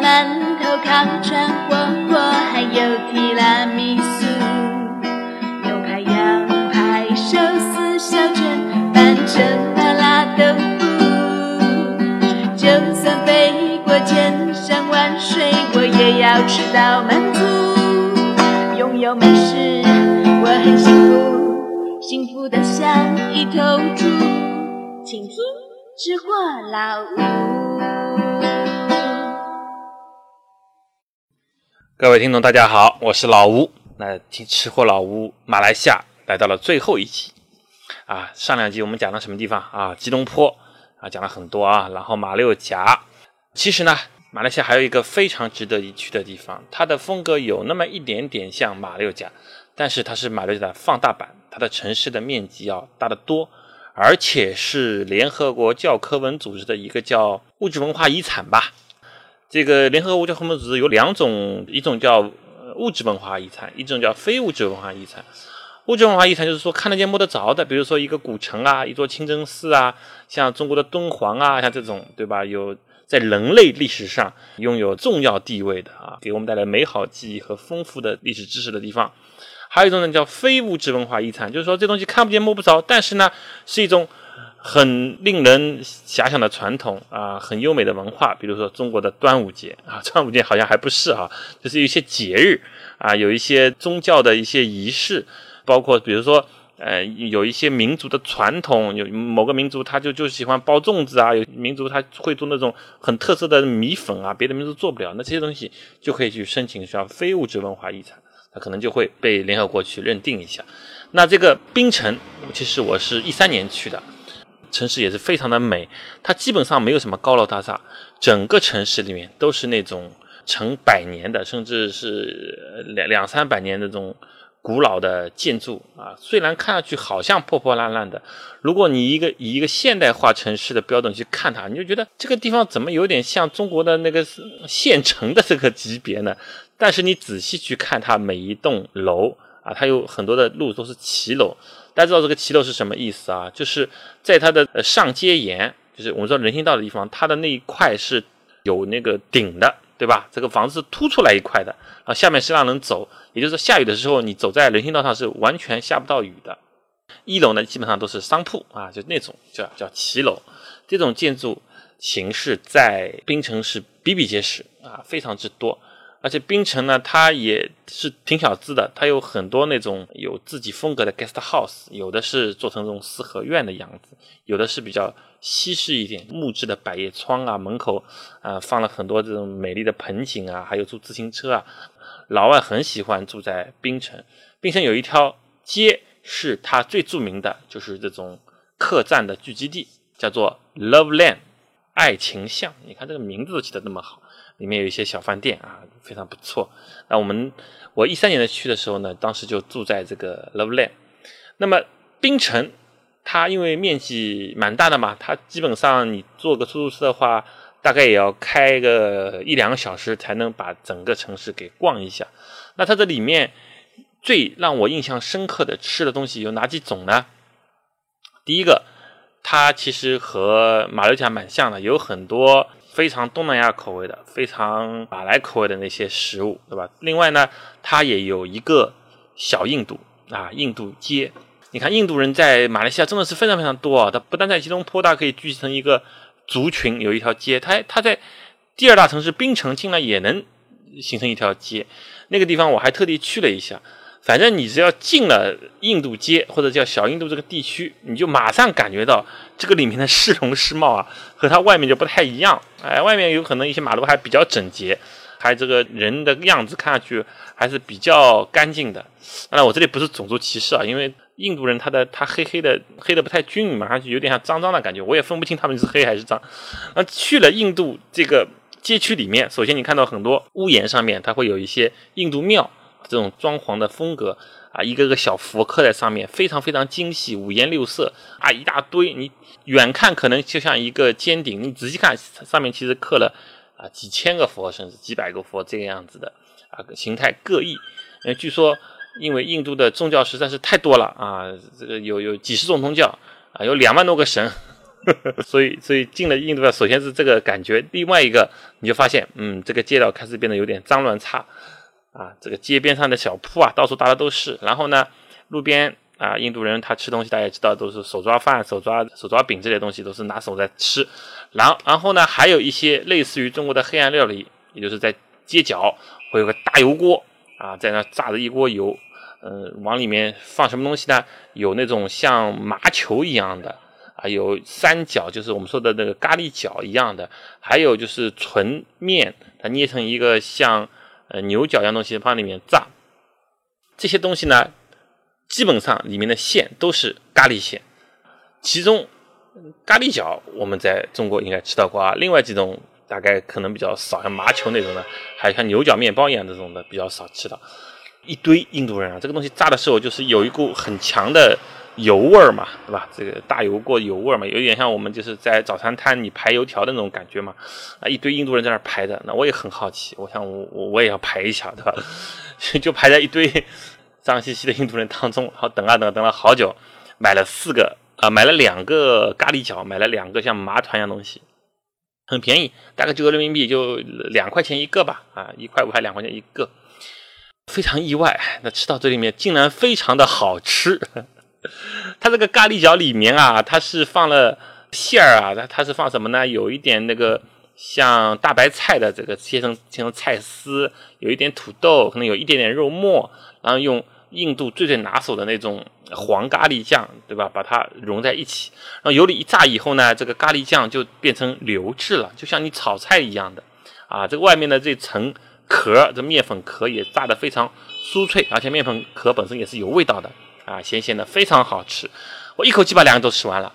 馒头、烤串、火锅，还有提拉米苏、牛排、羊排、寿司、小卷、半成麻辣豆腐。就算飞过千山万水，我也要吃到满足。拥有美食，我很幸福，幸福的像一头猪。请听《吃货老吴》。各位听众，大家好，我是老吴。那听吃货老吴，马来西亚来到了最后一集啊。上两集我们讲了什么地方啊？吉隆坡啊，讲了很多啊。然后马六甲，其实呢，马来西亚还有一个非常值得一去的地方，它的风格有那么一点点像马六甲，但是它是马六甲的放大版，它的城市的面积要大得多，而且是联合国教科文组织的一个叫物质文化遗产吧。这个联合国教科文组织有两种，一种叫物质文化遗产，一种叫非物质文化遗产。物质文化遗产就是说看得见摸得着的，比如说一个古城啊，一座清真寺啊，像中国的敦煌啊，像这种，对吧？有在人类历史上拥有重要地位的啊，给我们带来美好记忆和丰富的历史知识的地方。还有一种呢叫非物质文化遗产，就是说这东西看不见摸不着，但是呢是一种。很令人遐想的传统啊，很优美的文化，比如说中国的端午节啊，端午节好像还不是啊，就是一些节日啊，有一些宗教的一些仪式，包括比如说呃，有一些民族的传统，有某个民族他就就喜欢包粽子啊，有民族他会做那种很特色的米粉啊，别的民族做不了，那这些东西就可以去申请叫非物质文化遗产，它可能就会被联合国去认定一下。那这个槟城，其实我是一三年去的。城市也是非常的美，它基本上没有什么高楼大厦，整个城市里面都是那种成百年的，甚至是两两三百年那种古老的建筑啊。虽然看上去好像破破烂烂的，如果你一个以一个现代化城市的标准去看它，你就觉得这个地方怎么有点像中国的那个县城的这个级别呢？但是你仔细去看它每一栋楼啊，它有很多的路都是骑楼。大家知道这个骑楼是什么意思啊？就是在它的呃上街沿，就是我们说人行道的地方，它的那一块是有那个顶的，对吧？这个房子凸出来一块的，啊，下面是让人走，也就是说下雨的时候你走在人行道上是完全下不到雨的。一楼呢基本上都是商铺啊，就那种叫叫骑楼，这种建筑形式在槟城是比比皆是啊，非常之多。而且槟城呢，它也是挺小资的，它有很多那种有自己风格的 guest house，有的是做成这种四合院的样子，有的是比较西式一点，木质的百叶窗啊，门口啊放了很多这种美丽的盆景啊，还有租自行车啊，老外很喜欢住在槟城。槟城有一条街是它最著名的，就是这种客栈的聚集地，叫做 Love Land，爱情巷。你看这个名字都起得那么好。里面有一些小饭店啊，非常不错。那我们我一三年的去的时候呢，当时就住在这个 Love Land。那么槟城它因为面积蛮大的嘛，它基本上你坐个出租车的话，大概也要开个一两个小时才能把整个城市给逛一下。那它这里面最让我印象深刻的吃的东西有哪几种呢？第一个，它其实和马六甲蛮像的，有很多。非常东南亚口味的，非常马来口味的那些食物，对吧？另外呢，它也有一个小印度啊，印度街。你看，印度人在马来西亚真的是非常非常多啊。它不但在吉隆坡，它可以聚成一个族群，有一条街。它它在第二大城市槟城，竟然也能形成一条街。那个地方我还特地去了一下。反正你只要进了印度街或者叫小印度这个地区，你就马上感觉到这个里面的市容市貌啊，和它外面就不太一样。哎，外面有可能一些马路还比较整洁，还这个人的样子看上去还是比较干净的。当然，我这里不是种族歧视啊，因为印度人他的他黑黑的黑的不太均匀嘛，而且有点像脏脏的感觉，我也分不清他们是黑还是脏。那去了印度这个街区里面，首先你看到很多屋檐上面，它会有一些印度庙。这种装潢的风格啊，一个个小佛刻在上面，非常非常精细，五颜六色啊，一大堆。你远看可能就像一个尖顶，你仔细看上面其实刻了啊几千个佛，甚至几百个佛这个样子的啊，形态各异。呃，据说因为印度的宗教实在是太多了啊，这个有有几十种宗教啊，有两万多个神，所以，所以进了印度啊，首先是这个感觉，另外一个你就发现，嗯，这个街道开始变得有点脏乱差啊，这个街边上的小铺啊，到处搭的都是。然后呢，路边啊，印度人他吃东西，大家也知道，都是手抓饭、手抓手抓饼这些东西，都是拿手在吃。然，然后呢，还有一些类似于中国的黑暗料理，也就是在街角会有个大油锅啊，在那炸着一锅油。嗯，往里面放什么东西呢？有那种像麻球一样的啊，有三角，就是我们说的那个咖喱角一样的，还有就是纯面，它捏成一个像呃牛角一样东西放里面炸。这些东西呢，基本上里面的馅都是咖喱馅。其中咖喱角我们在中国应该吃到过啊，另外几种大概可能比较少，像麻球那种的，还有像牛角面包一样这种的比较少吃到。一堆印度人啊，这个东西炸的时候就是有一股很强的油味儿嘛，对吧？这个大油锅油味儿嘛，有点像我们就是在早餐摊你排油条的那种感觉嘛。啊，一堆印度人在那排的，那我也很好奇，我想我我我也要排一下，对吧？就排在一堆脏兮兮的印度人当中，然后等啊等，等了好久，买了四个啊，买了两个咖喱角，买了两个像麻团一样东西，很便宜，大概九个人民币就两块钱一个吧，啊，一块五还两块钱一个。非常意外，那吃到这里面竟然非常的好吃。它这个咖喱角里面啊，它是放了馅儿啊，它它是放什么呢？有一点那个像大白菜的这个切成切成菜丝，有一点土豆，可能有一点点肉末，然后用印度最最拿手的那种黄咖喱酱，对吧？把它融在一起，然后油里一炸以后呢，这个咖喱酱就变成流质了，就像你炒菜一样的啊。这个外面的这层。壳这面粉壳也炸得非常酥脆，而且面粉壳本身也是有味道的啊，咸咸的，非常好吃。我一口气把两个都吃完了，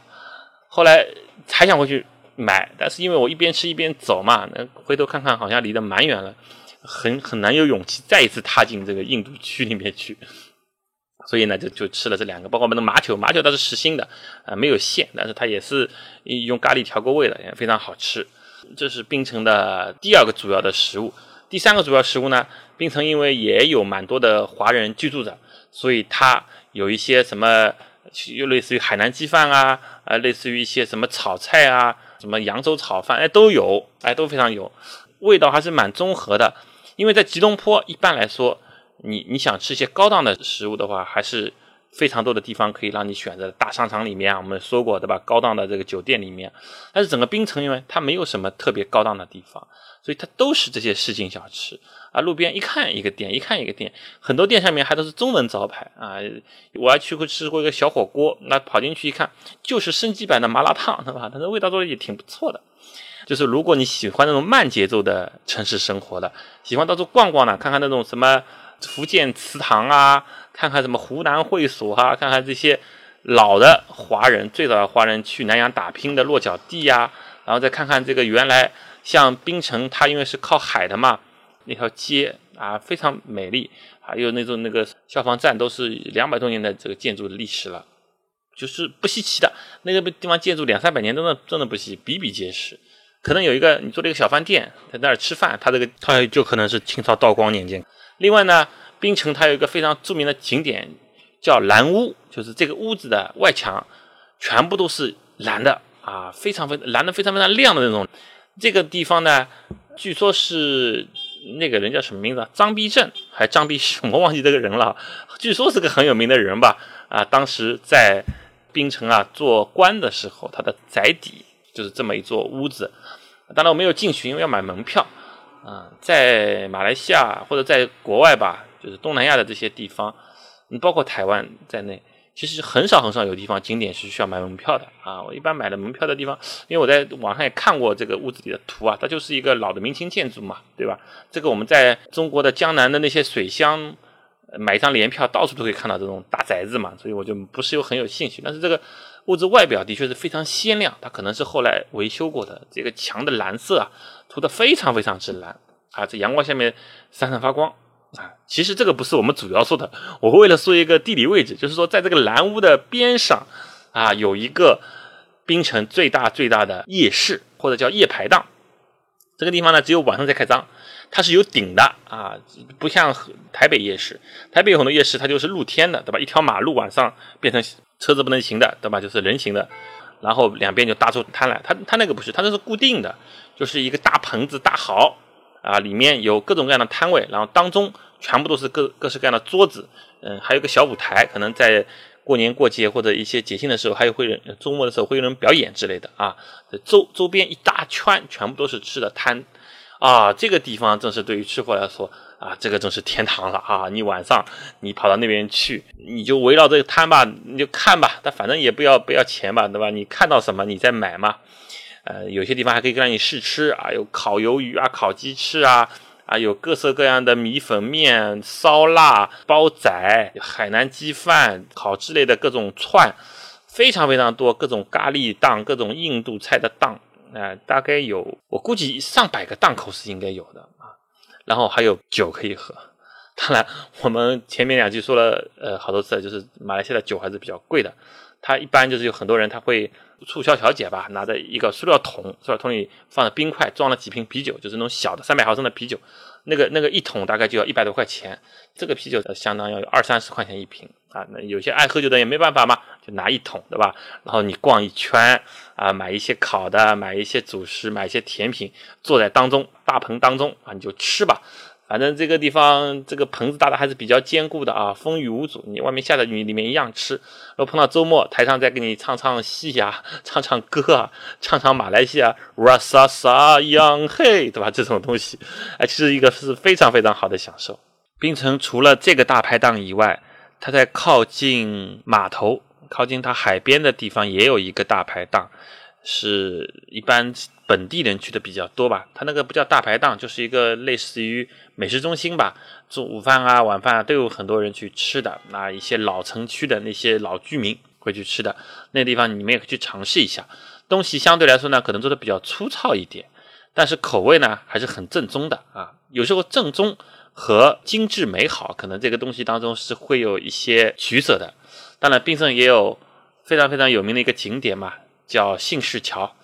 后来还想回去买，但是因为我一边吃一边走嘛，那回头看看好像离得蛮远了，很很难有勇气再一次踏进这个印度区里面去，所以呢就就吃了这两个，包括我们的麻球，麻球它是实心的啊，没有馅，但是它也是用咖喱调过味的，也非常好吃。这是槟城的第二个主要的食物。第三个主要食物呢，槟城因为也有蛮多的华人居住着，所以它有一些什么，又类似于海南鸡饭啊，啊，类似于一些什么炒菜啊，什么扬州炒饭，哎，都有，哎，都非常有，味道还是蛮综合的。因为在吉隆坡，一般来说，你你想吃一些高档的食物的话，还是。非常多的地方可以让你选择，大商场里面啊，我们说过对吧？高档的这个酒店里面，但是整个槟城因为它没有什么特别高档的地方，所以它都是这些市井小吃啊。路边一看一个店，一看一个店，很多店上面还都是中文招牌啊。我还去过吃过一个小火锅，那跑进去一看，就是升级版的麻辣烫，对吧？但是味道做的也挺不错的。就是如果你喜欢那种慢节奏的城市生活的，喜欢到处逛逛的，看看那种什么。福建祠堂啊，看看什么湖南会所啊，看看这些老的华人，最早的华人去南洋打拼的落脚地呀，然后再看看这个原来像槟城，它因为是靠海的嘛，那条街啊非常美丽，还有那种那个消防站都是两百多年的这个建筑的历史了，就是不稀奇的，那个地方建筑两三百年真的真的不稀，比比皆是。可能有一个你做了一个小饭店，在那儿吃饭，它这个它就可能是清朝道光年间。另外呢，槟城它有一个非常著名的景点，叫蓝屋，就是这个屋子的外墙全部都是蓝的啊，非常非蓝的非常非常亮的那种。这个地方呢，据说是那个人叫什么名字？张必正还张必什我忘记这个人了。据说是个很有名的人吧？啊，当时在槟城啊做官的时候，他的宅邸就是这么一座屋子。当然我没有进去，因为要买门票。啊，在马来西亚或者在国外吧，就是东南亚的这些地方，你包括台湾在内，其实很少很少有地方景点是需要买门票的啊。我一般买的门票的地方，因为我在网上也看过这个屋子里的图啊，它就是一个老的明清建筑嘛，对吧？这个我们在中国的江南的那些水乡买一张联票，到处都可以看到这种大宅子嘛，所以我就不是有很有兴趣。但是这个屋子外表的确是非常鲜亮，它可能是后来维修过的，这个墙的蓝色啊。涂的非常非常之蓝啊，在阳光下面闪闪发光啊。其实这个不是我们主要说的，我为了说一个地理位置，就是说在这个蓝屋的边上啊，有一个槟城最大最大的夜市或者叫夜排档。这个地方呢，只有晚上才开张，它是有顶的啊，不像台北夜市。台北有很多夜市，它就是露天的，对吧？一条马路晚上变成车子不能行的，对吧？就是人行的。然后两边就搭出摊来。它它那个不是，它那是固定的，就是一个大棚子大壕啊，里面有各种各样的摊位，然后当中全部都是各各式各样的桌子，嗯，还有个小舞台，可能在过年过节或者一些节庆的时候，还有会人周末的时候会有人表演之类的啊。周周边一大圈全部都是吃的摊啊，这个地方正是对于吃货来说。啊，这个真是天堂了啊！你晚上你跑到那边去，你就围绕这个摊吧，你就看吧，但反正也不要不要钱吧，对吧？你看到什么你再买嘛。呃，有些地方还可以让你试吃啊，有烤鱿鱼啊，烤鸡翅啊，啊，有各色各样的米粉面、烧腊、煲仔、海南鸡饭、烤之类的各种串，非常非常多，各种咖喱档、各种印度菜的档，啊，大概有我估计上百个档口是应该有的啊。然后还有酒可以喝，当然我们前面两句说了呃好多次，就是马来西亚的酒还是比较贵的。它一般就是有很多人他会促销小姐吧，拿着一个塑料桶，塑料桶里放着冰块，装了几瓶啤酒，就是那种小的三百毫升的啤酒，那个那个一桶大概就要一百多块钱，这个啤酒相当要有二三十块钱一瓶啊。那有些爱喝酒的也没办法嘛，就拿一桶对吧？然后你逛一圈啊，买一些烤的，买一些主食，买一些甜品，坐在当中。大棚当中啊，你就吃吧，反正这个地方这个棚子搭的还是比较坚固的啊，风雨无阻。你外面下着雨，里面一样吃。然后碰到周末，台上再给你唱唱戏呀，唱唱歌啊，唱唱马来西亚 rasa sa yang hey，对吧？这种东西，哎，其实一个是非常非常好的享受。槟城除了这个大排档以外，它在靠近码头、靠近它海边的地方也有一个大排档。是一般本地人去的比较多吧，他那个不叫大排档，就是一个类似于美食中心吧，中午饭啊、晚饭啊都有很多人去吃的。那一些老城区的那些老居民会去吃的，那地方你们也可以去尝试一下。东西相对来说呢，可能做的比较粗糙一点，但是口味呢还是很正宗的啊。有时候正宗和精致美好，可能这个东西当中是会有一些取舍的。当然，槟城也有非常非常有名的一个景点嘛。叫信士桥，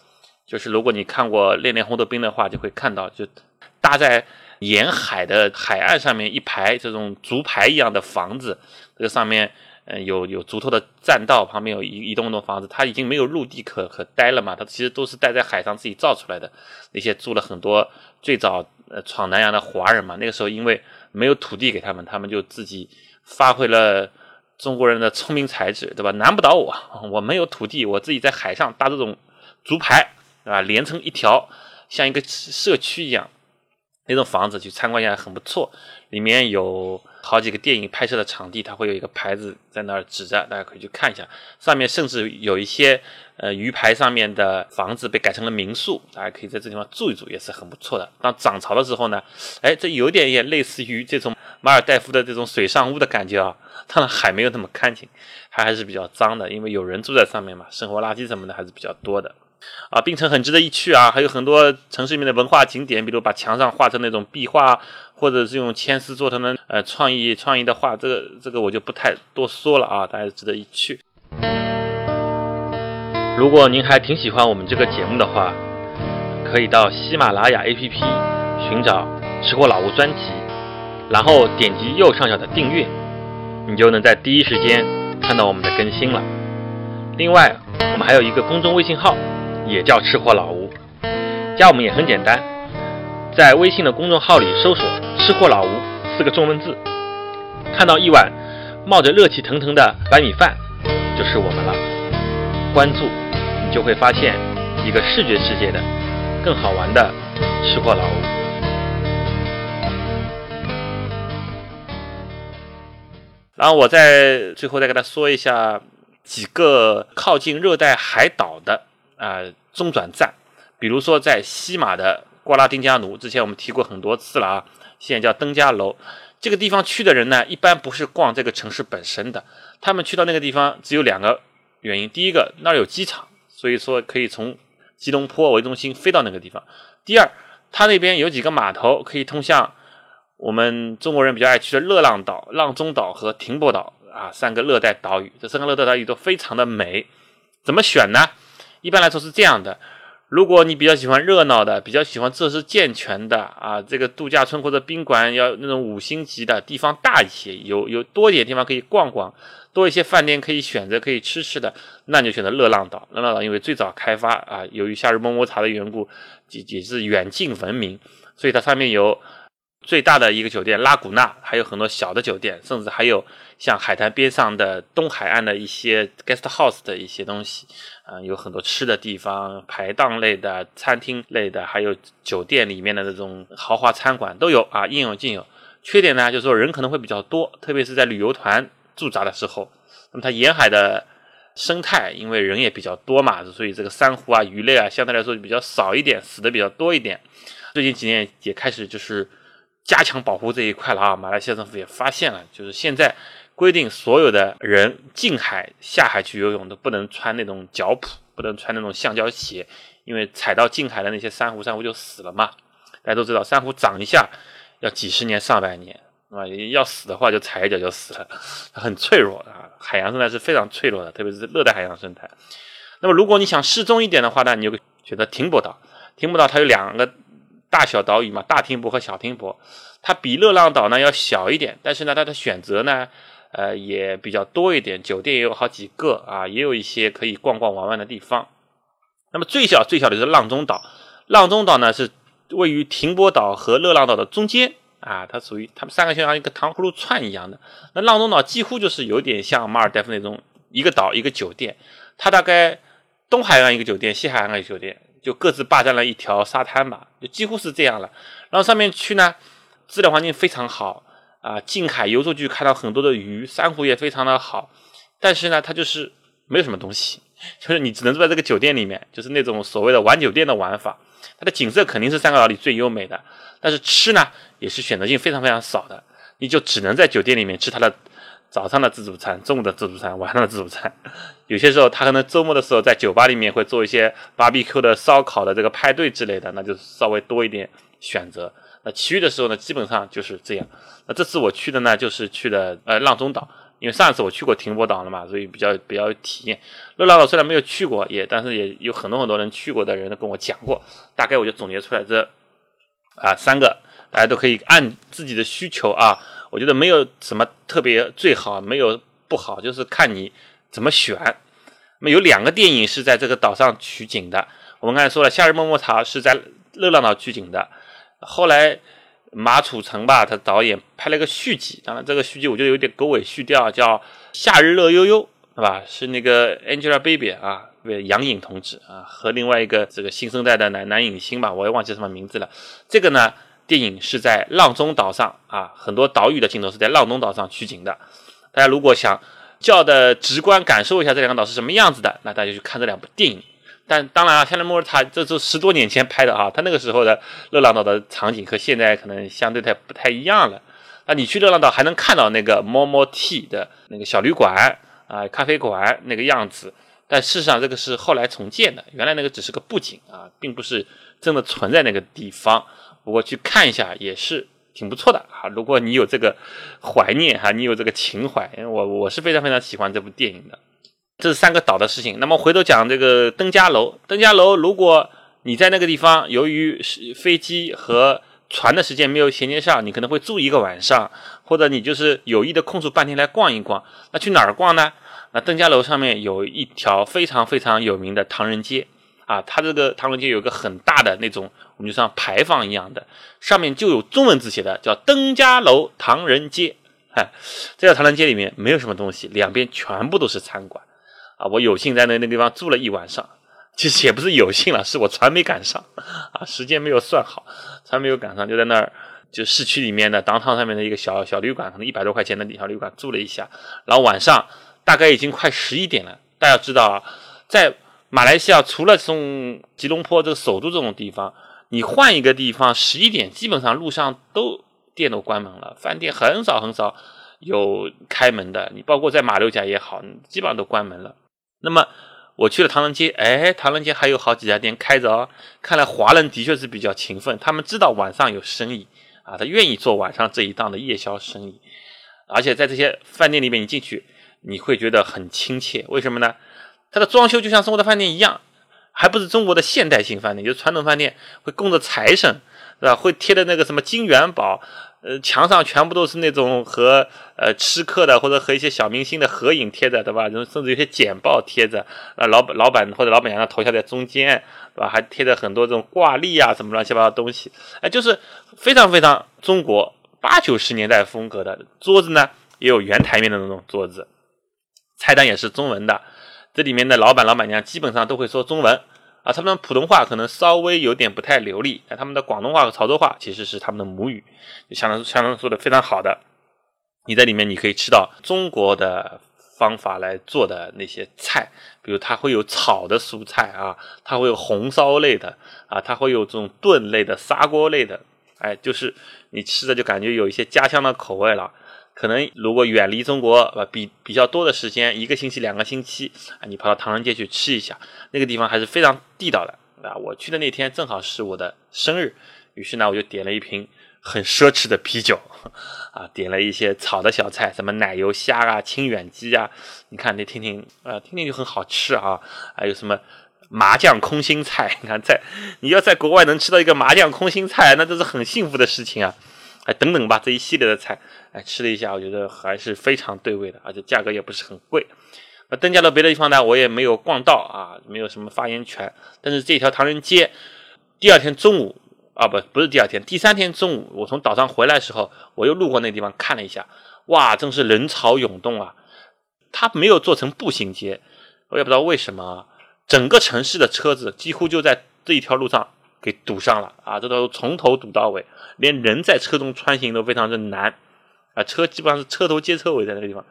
就是如果你看过《恋恋红豆冰》的话，就会看到，就搭在沿海的海岸上面一排这种竹排一样的房子，这个上面嗯有有竹头的栈道，旁边有一一栋栋房子，它已经没有陆地可可待了嘛，它其实都是待在海上自己造出来的。那些住了很多最早呃闯南洋的华人嘛，那个时候因为没有土地给他们，他们就自己发挥了。中国人的聪明才智，对吧？难不倒我，我没有土地，我自己在海上搭这种竹排，对吧？连成一条，像一个社区一样，那种房子去参观一下很不错。里面有好几个电影拍摄的场地，它会有一个牌子在那儿指着，大家可以去看一下。上面甚至有一些呃鱼排上面的房子被改成了民宿，大家可以在这地方住一住，也是很不错的。当涨潮的时候呢，哎，这有点也类似于这种马尔代夫的这种水上屋的感觉啊。当然海没有那么干净，它还是比较脏的，因为有人住在上面嘛，生活垃圾什么的还是比较多的。啊，槟城很值得一去啊，还有很多城市里面的文化景点，比如把墙上画成那种壁画，或者是用铅丝做成的呃创意创意的画，这个这个我就不太多说了啊，大家值得一去。如果您还挺喜欢我们这个节目的话，可以到喜马拉雅 APP 寻找“吃货老吴”专辑，然后点击右上角的订阅。你就能在第一时间看到我们的更新了。另外，我们还有一个公众微信号，也叫吃货老吴，加我们也很简单，在微信的公众号里搜索“吃货老吴”四个中文字，看到一碗冒着热气腾腾的白米饭，就是我们了。关注，你就会发现一个视觉世界的更好玩的吃货老吴。然后我在最后再跟他说一下几个靠近热带海岛的啊中转站，比如说在西马的瓜拉丁加奴，之前我们提过很多次了啊，现在叫登嘉楼。这个地方去的人呢，一般不是逛这个城市本身的，他们去到那个地方只有两个原因：第一个，那儿有机场，所以说可以从吉隆坡为中心飞到那个地方；第二，他那边有几个码头可以通向。我们中国人比较爱去的热浪岛、浪中岛和停泊岛啊，三个热带岛屿，这三个热带岛屿都非常的美。怎么选呢？一般来说是这样的：如果你比较喜欢热闹的，比较喜欢设施健全的啊，这个度假村或者宾馆要那种五星级的地方大一些，有有多一点地方可以逛逛，多一些饭店可以选择可以吃吃的，那你就选择热浪岛。热浪岛因为最早开发啊，由于夏日么么茶的缘故，也也是远近闻名，所以它上面有。最大的一个酒店拉古纳，还有很多小的酒店，甚至还有像海滩边上的东海岸的一些 guest house 的一些东西，啊，有很多吃的地方，排档类的、餐厅类的，还有酒店里面的那种豪华餐馆都有啊，应有尽有。缺点呢，就是说人可能会比较多，特别是在旅游团驻扎的时候。那么它沿海的生态，因为人也比较多嘛，所以这个珊瑚啊、鱼类啊，相对来说就比较少一点，死的比较多一点。最近几年也开始就是。加强保护这一块了啊！马来西亚政府也发现了，就是现在规定所有的人近海下海去游泳都不能穿那种脚蹼，不能穿那种橡胶鞋，因为踩到近海的那些珊瑚，珊瑚就死了嘛。大家都知道，珊瑚长一下要几十年、上百年，是吧？要死的话就踩一脚就死了，很脆弱啊。海洋生态是非常脆弱的，特别是热带海洋生态。那么如果你想适中一点的话呢，你就选择停泊岛。停泊岛它有两个。大小岛屿嘛，大停泊和小停泊，它比热浪岛呢要小一点，但是呢，它的选择呢，呃，也比较多一点，酒店也有好几个啊，也有一些可以逛逛玩玩的地方。那么最小最小的是浪中岛，浪中岛呢是位于停泊岛和热浪岛的中间啊，它属于它们三个就像一个糖葫芦串一样的。那浪中岛几乎就是有点像马尔代夫那种一个岛一个酒店，它大概东海岸一个酒店，西海岸一个酒店。就各自霸占了一条沙滩吧，就几乎是这样了。然后上面去呢，自然环境非常好啊，近海游出去看到很多的鱼，珊瑚也非常的好。但是呢，它就是没有什么东西，就是你只能住在这个酒店里面，就是那种所谓的玩酒店的玩法。它的景色肯定是三个岛里最优美的，但是吃呢，也是选择性非常非常少的，你就只能在酒店里面吃它的。早上的自助餐，中午的自助餐，晚上的自助餐，有些时候他可能周末的时候在酒吧里面会做一些 barbecue 的烧烤的这个派对之类的，那就稍微多一点选择。那其余的时候呢，基本上就是这样。那这次我去的呢，就是去的呃浪中岛，因为上一次我去过停泊岛了嘛，所以比较比较有体验。热浪岛虽然没有去过，也但是也有很多很多人去过的人都跟我讲过，大概我就总结出来这啊三个，大家都可以按自己的需求啊。我觉得没有什么特别最好，没有不好，就是看你怎么选。那么有两个电影是在这个岛上取景的。我们刚才说了，《夏日么么茶》是在热浪岛取景的。后来马楚成吧，他导演拍了个续集，当然这个续集我觉得有点狗尾续貂，叫《夏日乐悠悠》，是吧？是那个 Angelababy 啊，杨颖同志啊，和另外一个这个新生代的男男影星吧，我也忘记什么名字了。这个呢？电影是在浪中岛上啊，很多岛屿的镜头是在浪中岛上取景的。大家如果想较的直观感受一下这两个岛是什么样子的，那大家就去看这两部电影。但当然啊，夏勒莫尔塔这是十多年前拍的啊，他那个时候的热浪岛的场景和现在可能相对太不太一样了。那你去热浪岛还能看到那个 Momo Tea 的那个小旅馆啊、咖啡馆那个样子，但事实上这个是后来重建的，原来那个只是个布景啊，并不是真的存在那个地方。不过去看一下也是挺不错的啊！如果你有这个怀念哈，你有这个情怀，我我是非常非常喜欢这部电影的。这是三个岛的事情。那么回头讲这个登嘉楼，登嘉楼，如果你在那个地方，由于是飞机和船的时间没有衔接上，你可能会住一个晚上，或者你就是有意的空出半天来逛一逛。那去哪儿逛呢？那登嘉楼上面有一条非常非常有名的唐人街。啊，它这个唐人街有个很大的那种，我们就像牌坊一样的，上面就有中文字写的，叫登嘉楼唐人街。哎，这条唐人街里面没有什么东西，两边全部都是餐馆。啊，我有幸在那那地方住了一晚上，其实也不是有幸了，是我船没赶上，啊，时间没有算好，船没有赶上，就在那儿，就市区里面的当趟上面的一个小小旅馆，可能一百多块钱的小旅馆住了一下，然后晚上大概已经快十一点了。大家知道啊，在马来西亚除了从吉隆坡这个首都这种地方，你换一个地方，十一点基本上路上都店都关门了，饭店很少很少有开门的。你包括在马六甲也好，基本上都关门了。那么我去了唐人街，哎，唐人街还有好几家店开着哦。看来华人的确是比较勤奋，他们知道晚上有生意啊，他愿意做晚上这一档的夜宵生意。而且在这些饭店里面，你进去你会觉得很亲切，为什么呢？它的装修就像生活的饭店一样，还不是中国的现代性饭店，就是传统饭店会供着财神，是吧？会贴的那个什么金元宝，呃，墙上全部都是那种和呃吃客的或者和一些小明星的合影贴着，对吧？然后甚至有些简报贴着，啊，老板老板或者老板娘的头像在中间，对吧？还贴着很多这种挂历啊，什么乱七八糟东西，哎，就是非常非常中国八九十年代风格的桌子呢，也有圆台面的那种桌子，菜单也是中文的。这里面的老板、老板娘基本上都会说中文啊，他们普通话可能稍微有点不太流利，但他们的广东话和潮州话其实是他们的母语，就相当相当说的非常好的。你在里面你可以吃到中国的方法来做的那些菜，比如它会有炒的蔬菜啊，它会有红烧类的啊，它会有这种炖类的、砂锅类的，哎，就是你吃的就感觉有一些家乡的口味了。可能如果远离中国啊，比比较多的时间，一个星期、两个星期啊，你跑到唐人街去吃一下，那个地方还是非常地道的啊。我去的那天正好是我的生日，于是呢，我就点了一瓶很奢侈的啤酒啊，点了一些炒的小菜，什么奶油虾啊、清远鸡啊，你看那听听啊，听听就很好吃啊。还有什么麻酱空心菜，你看在你要在国外能吃到一个麻酱空心菜，那都是很幸福的事情啊。哎，等等吧，这一系列的菜，哎，吃了一下，我觉得还是非常对味的，而且价格也不是很贵。那登嘉楼别的地方呢，我也没有逛到啊，没有什么发言权。但是这条唐人街，第二天中午啊，不，不是第二天，第三天中午，我从岛上回来的时候，我又路过那地方看了一下，哇，真是人潮涌动啊！它没有做成步行街，我也不知道为什么，整个城市的车子几乎就在这一条路上。给堵上了啊！这都从头堵到尾，连人在车中穿行都非常的难啊！车基本上是车头接车尾在那个地方，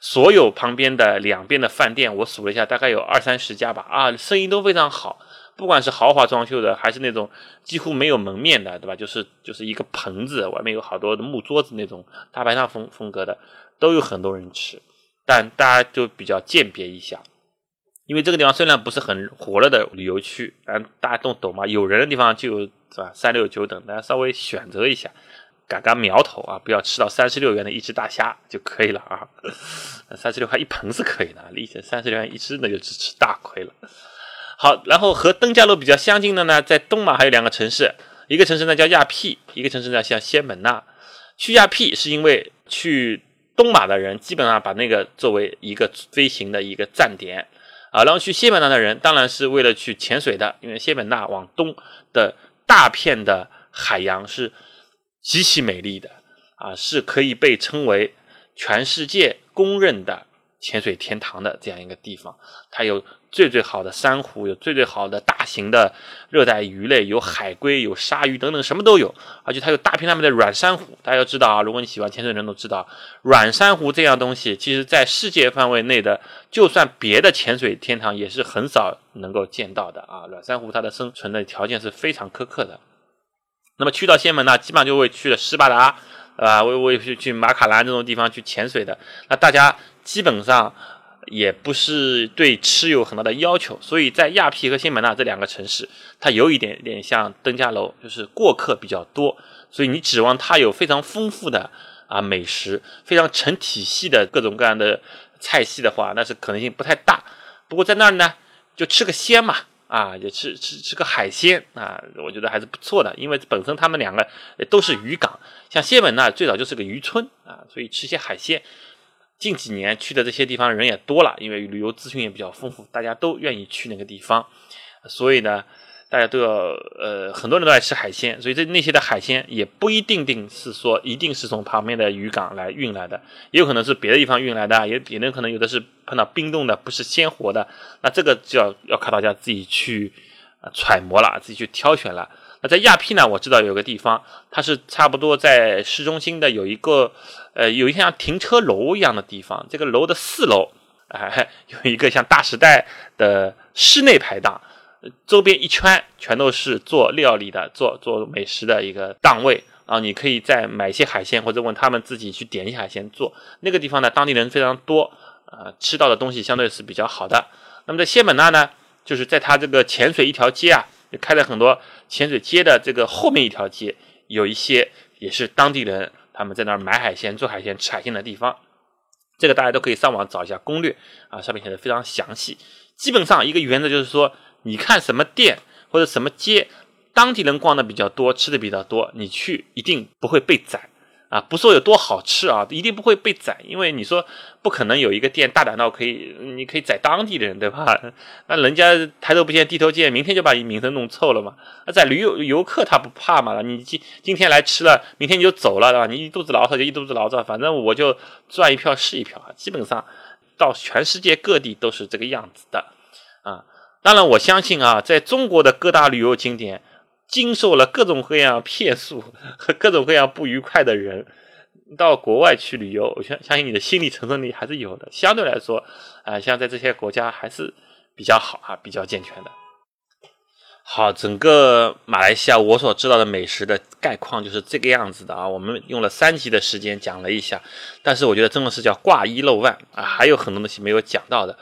所有旁边的两边的饭店，我数了一下，大概有二三十家吧啊，生意都非常好。不管是豪华装修的，还是那种几乎没有门面的，对吧？就是就是一个棚子，外面有好多的木桌子那种大排档风风格的，都有很多人吃，但大家就比较鉴别一下。因为这个地方虽然不是很火热的旅游区，但大家都懂嘛，有人的地方就有是吧？三六九等，大家稍微选择一下，赶赶苗头啊，不要吃到三十六元的一只大虾就可以了啊。三十六块一盆是可以的，理解三十六元一只那就吃吃大亏了。好，然后和登嘉楼比较相近的呢，在东马还有两个城市，一个城市呢叫亚庇，一个城市呢叫仙本那。去亚庇是因为去东马的人基本上把那个作为一个飞行的一个站点。啊，然后去谢本那的人当然是为了去潜水的，因为谢本那往东的大片的海洋是极其美丽的，啊，是可以被称为全世界公认的潜水天堂的这样一个地方，它有。最最好的珊瑚，有最最好的大型的热带鱼类，有海龟，有鲨鱼等等，什么都有。而且它有大片大片的软珊瑚。大家要知道啊，如果你喜欢潜水的人都知道，软珊瑚这样东西，其实在世界范围内的，就算别的潜水天堂也是很少能够见到的啊。软珊瑚它的生存的条件是非常苛刻的。那么去到仙门呢，基本上就会去了斯巴达，啊，我我也是去马卡兰这种地方去潜水的。那大家基本上。也不是对吃有很大的要求，所以在亚庇和仙本那这两个城市，它有一点点像登嘉楼，就是过客比较多，所以你指望它有非常丰富的啊美食，非常成体系的各种各样的菜系的话，那是可能性不太大。不过在那儿呢，就吃个鲜嘛，啊，也吃吃吃个海鲜啊，我觉得还是不错的，因为本身他们两个都是渔港，像仙本那最早就是个渔村啊，所以吃些海鲜。近几年去的这些地方人也多了，因为旅游资讯也比较丰富，大家都愿意去那个地方，所以呢，大家都要呃，很多人都爱吃海鲜，所以这那些的海鲜也不一定定是说一定是从旁边的渔港来运来的，也有可能是别的地方运来的，也也能可能有的是碰到冰冻的，不是鲜活的，那这个就要要靠大家自己去揣摩了，自己去挑选了。那在亚庇呢，我知道有个地方，它是差不多在市中心的有一个，呃，有一像停车楼一样的地方。这个楼的四楼，哎，有一个像大时代的室内排档，周边一圈全都是做料理的、做做美食的一个档位啊。你可以再买一些海鲜，或者问他们自己去点一些海鲜做。那个地方呢，当地人非常多，啊，吃到的东西相对是比较好的。那么在仙本那呢，就是在它这个潜水一条街啊。就开了很多潜水街的这个后面一条街，有一些也是当地人他们在那儿买海鲜、做海鲜、吃海鲜的地方。这个大家都可以上网找一下攻略啊，上面写的非常详细。基本上一个原则就是说，你看什么店或者什么街，当地人逛的比较多，吃的比较多，你去一定不会被宰。啊，不说有多好吃啊，一定不会被宰，因为你说不可能有一个店大胆到可以，你可以宰当地的人，对吧？那人家抬头不见低头见，明天就把你名声弄臭了嘛。那宰旅游游客他不怕嘛？你今今天来吃了，明天你就走了，对吧？你一肚子牢骚就一肚子牢骚，反正我就赚一票是一票啊。基本上到全世界各地都是这个样子的啊。当然我相信啊，在中国的各大旅游景点。经受了各种各样骗术和各种各样不愉快的人，到国外去旅游，我相相信你的心理承受力还是有的。相对来说，啊，像在这些国家还是比较好啊，比较健全的。好，整个马来西亚我所知道的美食的概况就是这个样子的啊。我们用了三集的时间讲了一下，但是我觉得真的是叫挂一漏万啊，还有很多东西没有讲到的。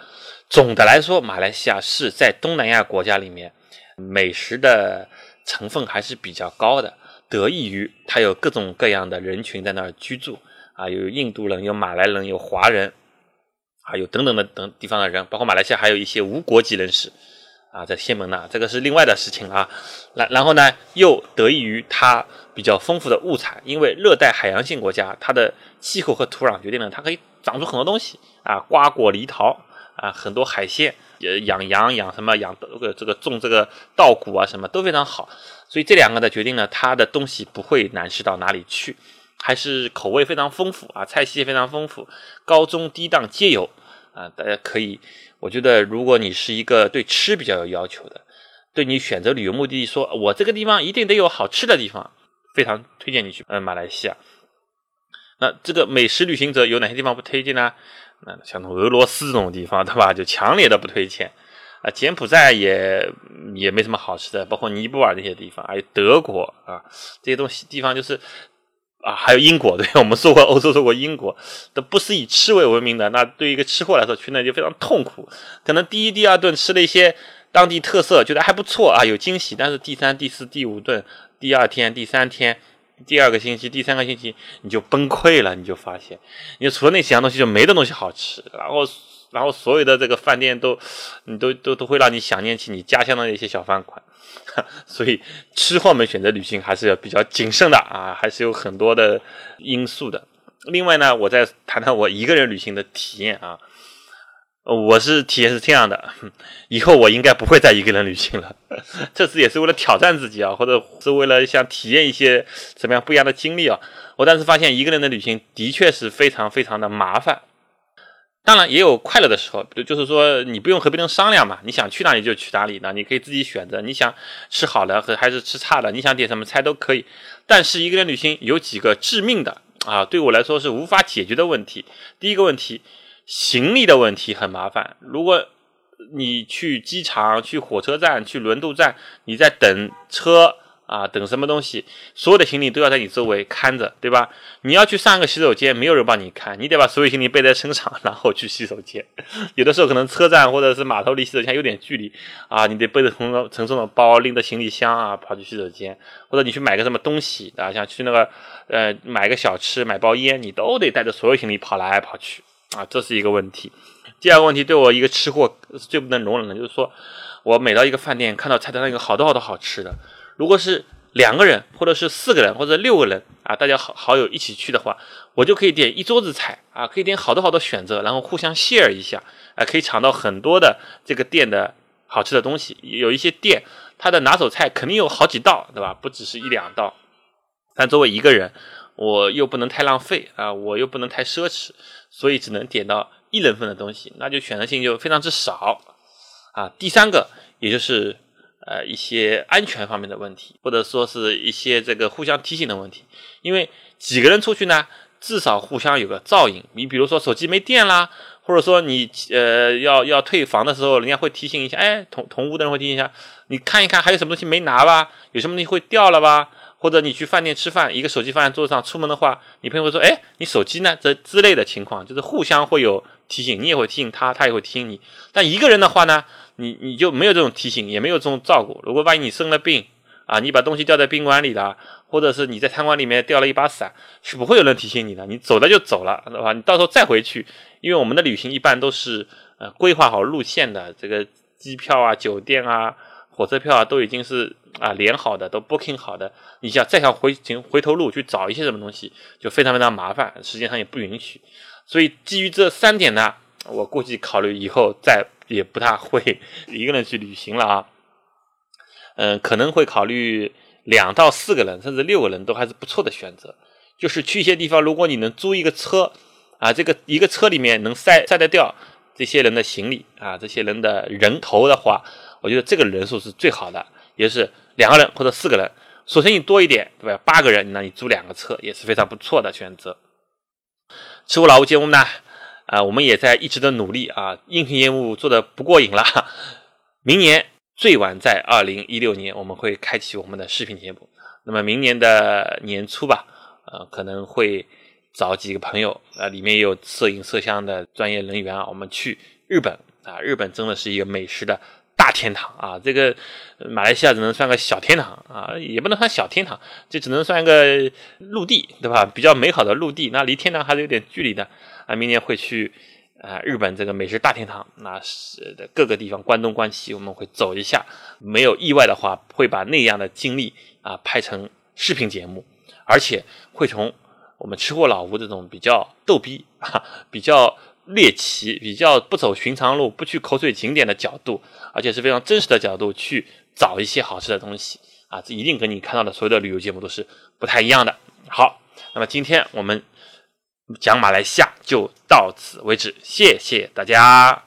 总的来说，马来西亚是在东南亚国家里面美食的。成分还是比较高的，得益于它有各种各样的人群在那儿居住啊，有印度人，有马来人，有华人，啊，有等等的等地方的人，包括马来西亚还有一些无国籍人士啊，在仙门呢，这个是另外的事情啊。然然后呢，又得益于它比较丰富的物产，因为热带海洋性国家，它的气候和土壤决定了它可以长出很多东西啊，瓜果梨桃啊，很多海鲜。呃，养羊养什么养这个这个种这个稻谷啊，什么都非常好，所以这两个的决定呢，它的东西不会难吃到哪里去，还是口味非常丰富啊，菜系也非常丰富，高中低档皆有啊，大家可以，我觉得如果你是一个对吃比较有要求的，对你选择旅游目的地，说我这个地方一定得有好吃的地方，非常推荐你去呃马来西亚。那这个美食旅行者有哪些地方不推荐呢？那像俄罗斯这种地方，对吧？就强烈的不推荐啊。柬埔寨也也没什么好吃的，包括尼泊尔这些地方，还有德国啊这些东西地方就是啊，还有英国，对 我们说过欧洲，说过英国，都不是以吃为闻名的。那对于一个吃货来说，去那就非常痛苦。可能第一、第二顿吃了一些当地特色，觉得还不错啊，有惊喜。但是第三、第四、第五顿，第二天、第三天。第二个星期、第三个星期，你就崩溃了，你就发现，你除了那几样东西，就没的东西好吃。然后，然后所有的这个饭店都，你都都都会让你想念起你家乡的那些小饭馆。所以，吃货们选择旅行还是要比较谨慎的啊，还是有很多的因素的。另外呢，我再谈谈我一个人旅行的体验啊。我是体验是这样的，以后我应该不会再一个人旅行了。这次也是为了挑战自己啊，或者是为了想体验一些怎么样不一样的经历啊。我当时发现一个人的旅行的确是非常非常的麻烦。当然也有快乐的时候，就是说你不用和别人商量嘛，你想去哪里就去哪里呢？你可以自己选择，你想吃好的和还是吃差的，你想点什么菜都可以。但是一个人旅行有几个致命的啊，对我来说是无法解决的问题。第一个问题。行李的问题很麻烦。如果你去机场、去火车站、去轮渡站，你在等车啊，等什么东西，所有的行李都要在你周围看着，对吧？你要去上个洗手间，没有人帮你看，你得把所有行李背在身上，然后去洗手间。有的时候可能车站或者是码头离洗手间有点距离啊，你得背着重重沉重的包，拎着行李箱啊，跑去洗手间。或者你去买个什么东西啊，像去那个呃买个小吃、买包烟，你都得带着所有行李跑来跑去。啊，这是一个问题。第二个问题，对我一个吃货是最不能容忍的，就是说我每到一个饭店，看到菜单上有好多好多好吃的，如果是两个人，或者是四个人，或者六个人啊，大家好好友一起去的话，我就可以点一桌子菜啊，可以点好多好多选择，然后互相 share 一下，啊，可以尝到很多的这个店的好吃的东西。有一些店，它的拿手菜肯定有好几道，对吧？不只是一两道。但作为一个人，我又不能太浪费啊，我又不能太奢侈，所以只能点到一人份的东西，那就选择性就非常之少啊。第三个，也就是呃一些安全方面的问题，或者说是一些这个互相提醒的问题。因为几个人出去呢，至少互相有个照应。你比如说手机没电啦，或者说你呃要要退房的时候，人家会提醒一下，哎，同同屋的人会提醒一下，你看一看还有什么东西没拿吧，有什么东西会掉了吧。或者你去饭店吃饭，一个手机放在桌子上，出门的话，你朋友会说：“哎，你手机呢？”这之类的情况，就是互相会有提醒，你也会提醒他，他也会提醒你。但一个人的话呢，你你就没有这种提醒，也没有这种照顾。如果万一你生了病啊，你把东西掉在宾馆里了，或者是你在餐馆里面掉了一把伞，是不会有人提醒你的。你走了就走了，对吧？你到时候再回去，因为我们的旅行一般都是呃规划好路线的，这个机票啊、酒店啊、火车票啊都已经是啊连好的，都 booking 好的。你想再想回行回头路去找一些什么东西，就非常非常麻烦，时间上也不允许。所以基于这三点呢，我估计考虑以后再也不大会一个人去旅行了啊。嗯，可能会考虑两到四个人，甚至六个人都还是不错的选择。就是去一些地方，如果你能租一个车啊，这个一个车里面能塞塞得掉这些人的行李啊，这些人的人头的话，我觉得这个人数是最好的，也是两个人或者四个人。索性你多一点，对吧？八个人，那你租两个车也是非常不错的选择。吃货老吴节目呢，啊，我们也在一直的努力啊，音频节目做的不过瘾了，明年。最晚在二零一六年，我们会开启我们的视频节目。那么明年的年初吧，呃，可能会找几个朋友，啊，里面有摄影摄像的专业人员啊，我们去日本啊，日本真的是一个美食的大天堂啊。这个马来西亚只能算个小天堂啊，也不能算小天堂，就只能算一个陆地，对吧？比较美好的陆地，那离天堂还是有点距离的啊。明年会去。啊，日本这个美食大天堂，那是的各个地方关东关西，我们会走一下。没有意外的话，会把那样的经历啊拍成视频节目，而且会从我们吃货老吴这种比较逗逼啊、比较猎奇、比较不走寻常路、不去口水景点的角度，而且是非常真实的角度去找一些好吃的东西啊，这一定跟你看到的所有的旅游节目都是不太一样的。好，那么今天我们。讲马来西亚就到此为止，谢谢大家。